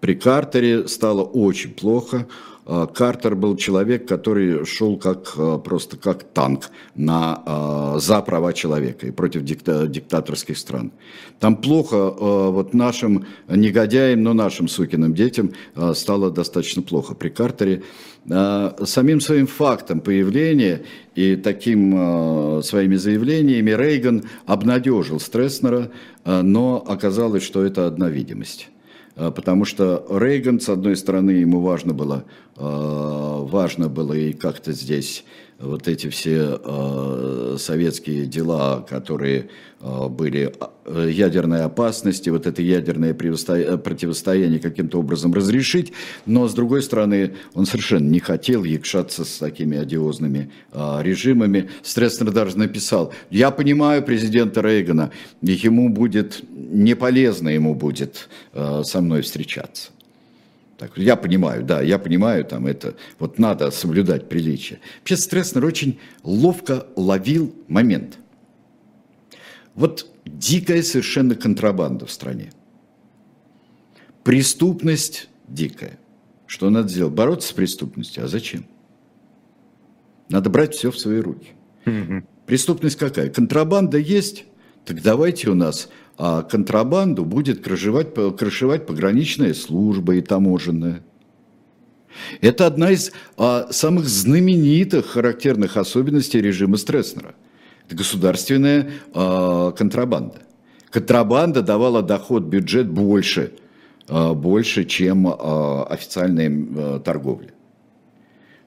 При Картере стало очень плохо. А, Картер был человек, который шел как, а, просто как танк на, а, за права человека и против дикта, диктаторских стран. Там плохо вот нашим негодяям, но нашим сукиным детям стало достаточно плохо при Картере. Самим своим фактом появления и таким своими заявлениями Рейган обнадежил Стресснера, но оказалось, что это одна видимость. А, потому что Рейган, с одной стороны, ему важно было, а, важно было и как-то здесь вот эти все э, советские дела, которые э, были э, ядерной опасности, вот это ядерное противостояние каким-то образом разрешить, но с другой стороны он совершенно не хотел якшаться с такими одиозными э, режимами. Стресснер даже написал, я понимаю президента Рейгана, ему будет не полезно ему будет э, со мной встречаться. Так, я понимаю, да, я понимаю, там это, вот надо соблюдать приличие. Вообще Стресснер очень ловко ловил момент. Вот дикая совершенно контрабанда в стране. Преступность дикая. Что надо сделать? Бороться с преступностью. А зачем? Надо брать все в свои руки. Преступность какая? Контрабанда есть? Так давайте у нас а контрабанду будет крышевать, крышевать пограничная служба и таможенная. Это одна из а, самых знаменитых характерных особенностей режима Стресснера. Это государственная а, контрабанда. Контрабанда давала доход, бюджет больше, а, больше, чем а, официальная а, торговля.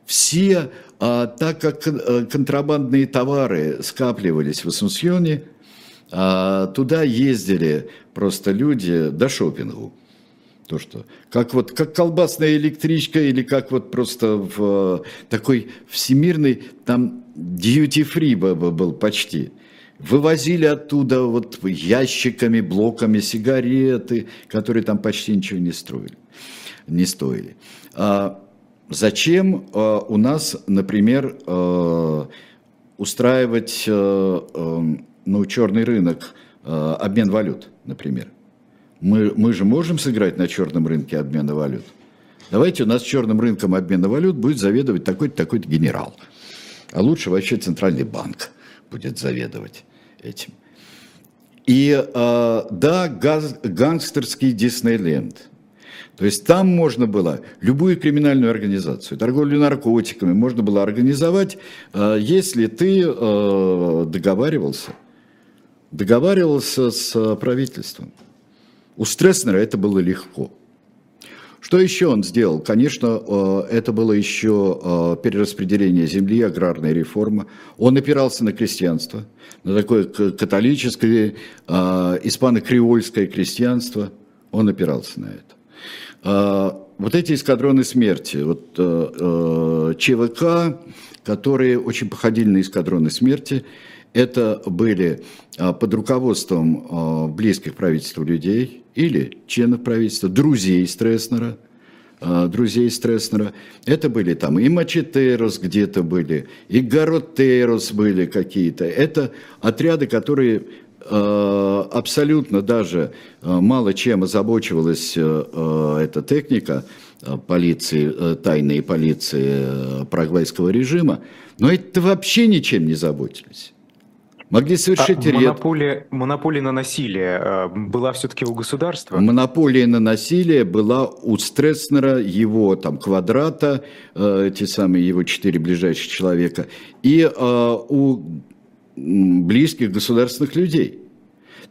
Все, а, так как э, контрабандные товары скапливались в Ассунсьоне, а туда ездили просто люди до шопингу. То, что, как вот, как колбасная электричка или как вот просто в такой всемирный, там duty-free был почти. Вывозили оттуда вот ящиками, блоками сигареты, которые там почти ничего не строили, не стоили. А зачем а, у нас, например, а, устраивать а, ну, черный рынок, э, обмен валют, например. Мы, мы же можем сыграть на черном рынке обмена валют. Давайте у нас черным рынком обмена валют будет заведовать такой-то, такой-то генерал. А лучше вообще центральный банк будет заведовать этим. И э, да, газ, гангстерский Диснейленд. То есть там можно было любую криминальную организацию, торговлю наркотиками можно было организовать, э, если ты э, договаривался, договаривался с правительством. У Стресснера это было легко. Что еще он сделал? Конечно, э, это было еще перераспределение земли, аграрная реформа. Он опирался на крестьянство, на такое католическое, испано-креольское крестьянство. Он опирался на это. Вот эти эскадроны смерти, вот э, э, ЧВК, которые очень походили на эскадроны смерти, это были а, под руководством а, близких правительству людей или членов правительства, друзей Стресснера, друзей Стресснера. Это были там и Мачетерос где-то были, и Гаротерос были какие-то. Это отряды, которые абсолютно даже мало чем озабочивалась эта техника полиции, тайной полиции парагвайского режима, но это вообще ничем не заботились. Могли совершить а ряд... монополия, монополия на насилие была все-таки у государства? Монополия на насилие была у Стресснера, его там квадрата, эти самые его четыре ближайших человека, и у близких государственных людей.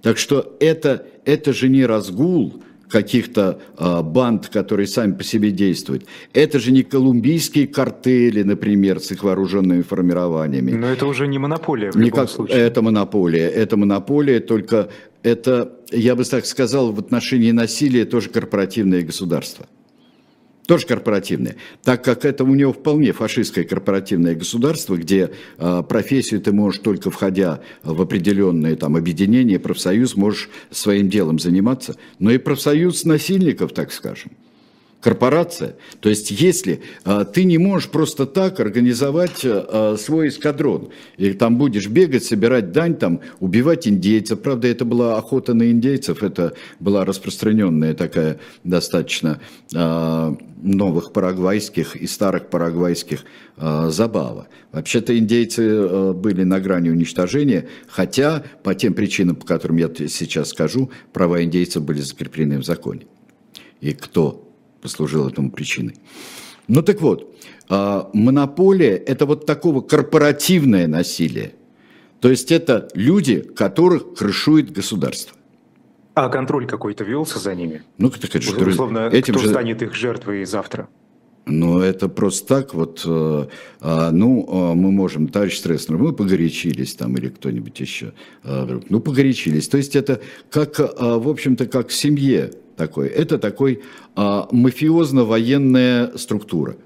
Так что это, это же не разгул каких-то а, банд, которые сами по себе действуют. Это же не колумбийские картели, например, с их вооруженными формированиями. Но это уже не монополия в Никак, любом случае. Это монополия. Это монополия, только это, я бы так сказал, в отношении насилия тоже корпоративное государство тоже корпоративное, так как это у него вполне фашистское корпоративное государство, где э, профессию ты можешь только входя в определенные там объединения, профсоюз, можешь своим делом заниматься, но и профсоюз насильников, так скажем корпорация. То есть, если а, ты не можешь просто так организовать а, свой эскадрон, и там будешь бегать, собирать дань, там, убивать индейцев. Правда, это была охота на индейцев, это была распространенная такая достаточно а, новых парагвайских и старых парагвайских а, забава. Вообще-то индейцы а, были на грани уничтожения, хотя по тем причинам, по которым я сейчас скажу, права индейцев были закреплены в законе. И кто послужил этому причиной. Ну так вот, а, монополия – это вот такого корпоративное насилие. То есть это люди, которых крышует государство. А контроль какой-то велся за ними? Ну, так это же... Условно, этим кто же... станет их жертвой завтра? Ну, это просто так вот, э, а, ну, а, мы можем, товарищ Стресснер, мы погорячились там, или кто-нибудь еще, а, ну, погорячились. То есть это как, в общем-то, как в семье такой. Это такой а, мафиозно-военная структура.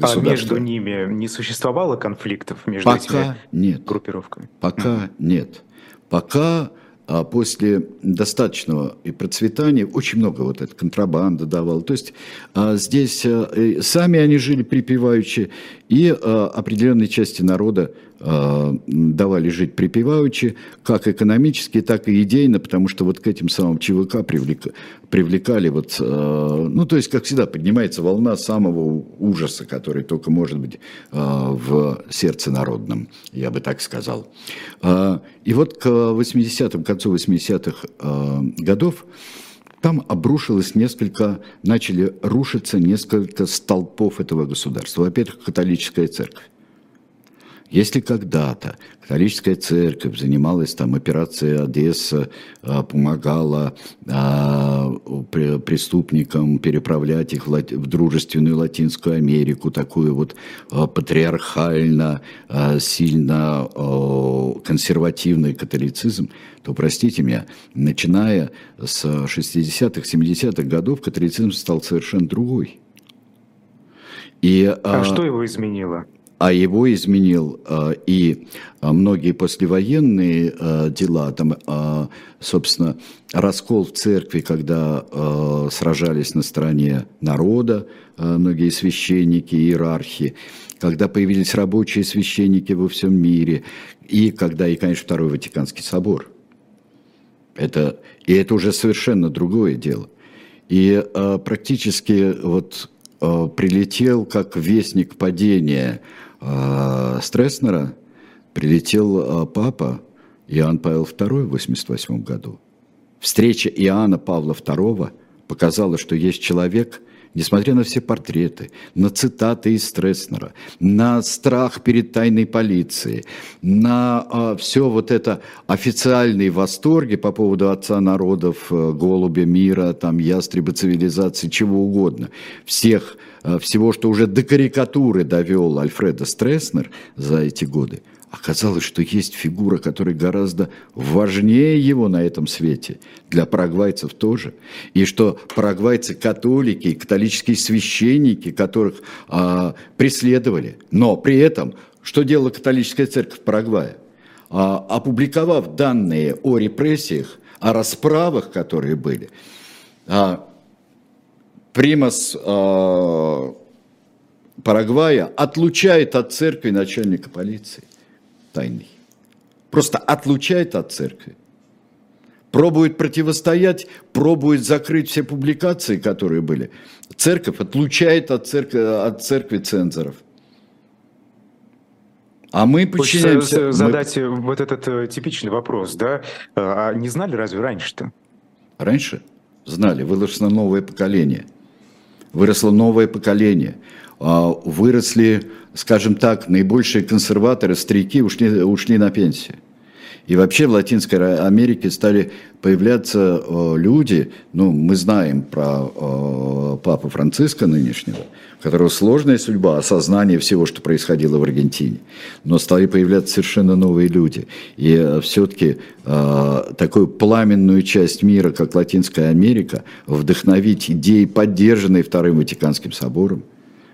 А между ними не существовало конфликтов между Пока этими нет. группировками? Пока mm. нет. Пока а после достаточного и процветания очень много вот этой контрабанды давал. То есть а, здесь а, сами они жили припеваючи, и а, определенной части народа давали жить припеваючи, как экономически, так и идейно, потому что вот к этим самым ЧВК привлек, привлекали вот, а, ну то есть как всегда поднимается волна самого ужаса, который только может быть а, в сердце народном, я бы так сказал. И вот к 80-м, к концу 80-х а, годов там обрушилось несколько, начали рушиться несколько столпов этого государства. Во-первых, католическая церковь. Если когда-то католическая церковь занималась там операцией Одесса, а, помогала а, преступникам переправлять их в дружественную Латинскую Америку, такую вот а, патриархально, сильно консервативный католицизм, то, простите меня, начиная с 60-х, 70-х годов католицизм стал совершенно другой. И, а, а что его изменило? А его изменил э, и э, многие послевоенные э, дела, там, собственно, раскол в церкви, когда сражались на стороне народа многие священники, иерархи, когда появились рабочие священники во всем мире, и когда, и, конечно, Второй Ватиканский собор. Это, и это уже совершенно другое дело. И практически вот прилетел как вестник падения – а, Стресснера прилетел а, папа Иоанн Павел II в 1988 году. Встреча Иоанна Павла II показала, что есть человек, несмотря на все портреты, на цитаты из Стресснера, на страх перед тайной полицией, на а, все вот это официальные восторги по поводу отца народов, э, голубя мира, там, ястреба цивилизации, чего угодно, всех, э, всего, что уже до карикатуры довел Альфреда Стресснер за эти годы – Оказалось, что есть фигура, которая гораздо важнее его на этом свете, для парагвайцев тоже. И что парагвайцы католики, католические священники, которых а, преследовали. Но при этом, что делала католическая церковь в Парагвае? А, опубликовав данные о репрессиях, о расправах, которые были, а, Примас а, Парагвая отлучает от церкви начальника полиции тайный. Просто отлучает от церкви. Пробует противостоять, пробует закрыть все публикации, которые были. Церковь отлучает от церкви, от церкви цензоров. А мы подчиняемся... Хочется задать мы... вот этот э, типичный вопрос, да? А не знали разве раньше-то? Раньше знали. Выросло новое поколение. Выросло новое поколение. А, выросли, скажем так, наибольшие консерваторы, старики ушли, ушли на пенсию. И вообще в Латинской Америке стали появляться э, люди, ну, мы знаем про э, папу Франциска нынешнего, у которого сложная судьба, осознание всего, что происходило в Аргентине. Но стали появляться совершенно новые люди. И все-таки такую пламенную часть мира, как Латинская Америка, вдохновить идеи, поддержанные Вторым Ватиканским собором,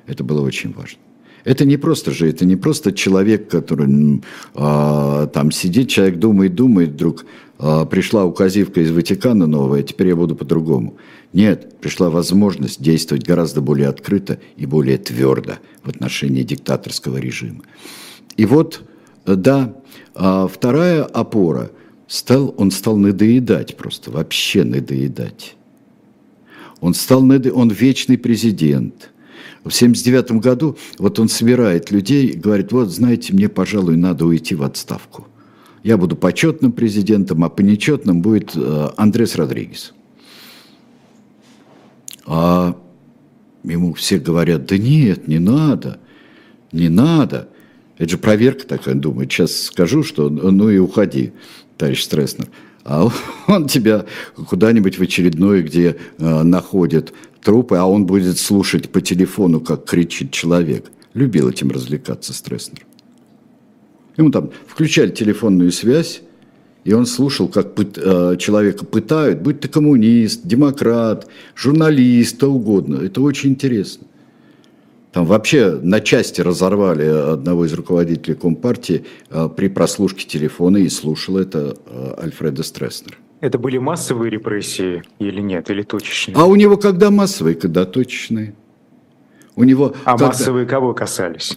это было очень важно. Это не просто же, это не просто человек, который а, там сидит, человек думает, думает, вдруг а, пришла указивка из Ватикана новая, теперь я буду по-другому. Нет, пришла возможность действовать гораздо более открыто и более твердо в отношении диктаторского режима. И вот, да, а вторая опора, стал, он стал надоедать просто, вообще надоедать. Он стал, он вечный президент – в 79 году вот он собирает людей и говорит, вот, знаете, мне, пожалуй, надо уйти в отставку. Я буду почетным президентом, а по нечетным будет э, Андрес Родригес. А ему все говорят, да нет, не надо, не надо. Это же проверка такая, он думает, сейчас скажу, что ну и уходи, товарищ Стресснер. А он тебя куда-нибудь в очередной, где э, находит трупы, а он будет слушать по телефону, как кричит человек. Любил этим развлекаться Стресснер. Ему там включали телефонную связь, и он слушал, как пыт, э, человека пытают, будь то коммунист, демократ, журналист, то угодно. Это очень интересно. Там вообще на части разорвали одного из руководителей Компартии э, при прослушке телефона и слушал это э, Альфреда Стресснер. Это были массовые репрессии или нет, или точечные? А у него когда массовые, когда точечные? У него а когда... массовые кого касались?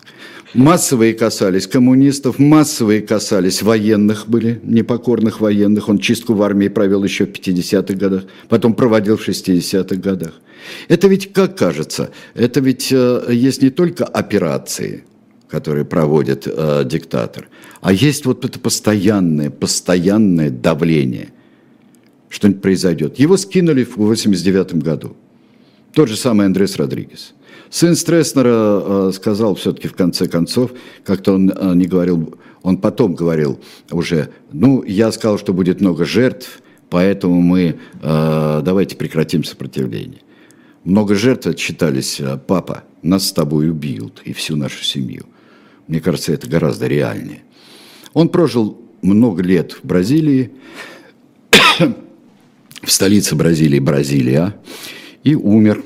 Массовые касались коммунистов, массовые касались военных были, непокорных военных. Он чистку в армии провел еще в 50-х годах, потом проводил в 60-х годах. Это ведь, как кажется, это ведь э, есть не только операции, которые проводит э, диктатор, а есть вот это постоянное, постоянное давление что-нибудь произойдет. Его скинули в 89 году. Тот же самый Андрес Родригес. Сын Стресснера э, сказал все-таки в конце концов, как-то он э, не говорил, он потом говорил уже, ну, я сказал, что будет много жертв, поэтому мы э, давайте прекратим сопротивление. Много жертв отчитались, папа, нас с тобой убьют и всю нашу семью. Мне кажется, это гораздо реальнее. Он прожил много лет в Бразилии, в столице Бразилии, Бразилия, и умер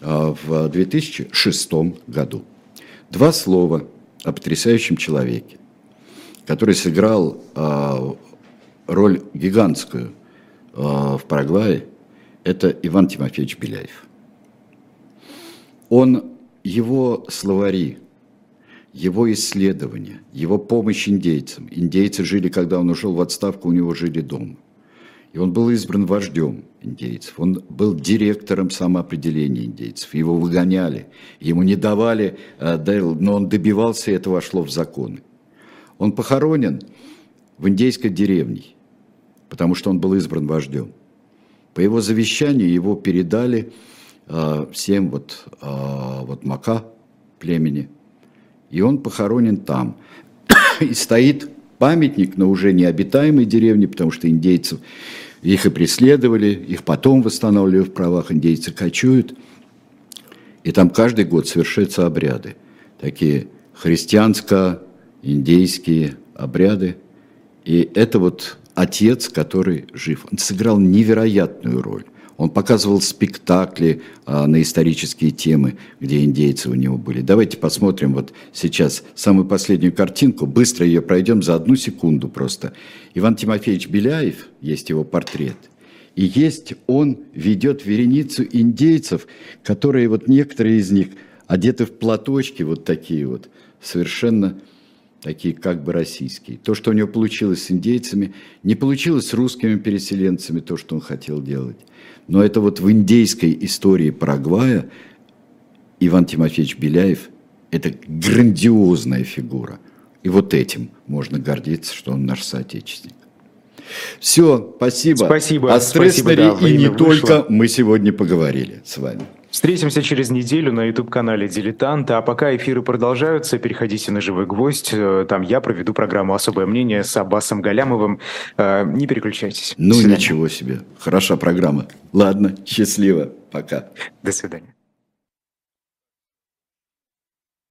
а, в 2006 году. Два слова о потрясающем человеке, который сыграл а, роль гигантскую а, в Парагвае, это Иван Тимофеевич Беляев. Он, его словари, его исследования, его помощь индейцам. Индейцы жили, когда он ушел в отставку, у него жили дома – и он был избран вождем индейцев. Он был директором самоопределения индейцев. Его выгоняли, ему не давали, э, но он добивался, и это вошло в законы. Он похоронен в индейской деревне, потому что он был избран вождем. По его завещанию его передали э, всем вот, э, вот Мака племени. И он похоронен там. и стоит памятник на уже необитаемой деревне, потому что индейцев их и преследовали, их потом восстанавливали в правах, индейцы кочуют. И там каждый год совершаются обряды, такие христианско-индейские обряды. И это вот отец, который жив. Он сыграл невероятную роль. Он показывал спектакли а, на исторические темы, где индейцы у него были. Давайте посмотрим вот сейчас самую последнюю картинку. Быстро ее пройдем за одну секунду просто. Иван Тимофеевич Беляев, есть его портрет. И есть он ведет вереницу индейцев, которые вот некоторые из них одеты в платочки вот такие вот, совершенно такие как бы российские. То, что у него получилось с индейцами, не получилось с русскими переселенцами, то, что он хотел делать. Но это вот в индейской истории Парагвая Иван Тимофеевич Беляев – это грандиозная фигура. И вот этим можно гордиться, что он наш соотечественник. Все, спасибо. Спасибо. О Стресснере да, и не вышло. только мы сегодня поговорили с вами. Встретимся через неделю на YouTube-канале «Дилетант». А пока эфиры продолжаются, переходите на «Живой гвоздь». Э, там я проведу программу «Особое мнение» с Аббасом Галямовым. Э, не переключайтесь. Ну, ничего себе. Хороша программа. Ладно, счастливо. Пока. До свидания.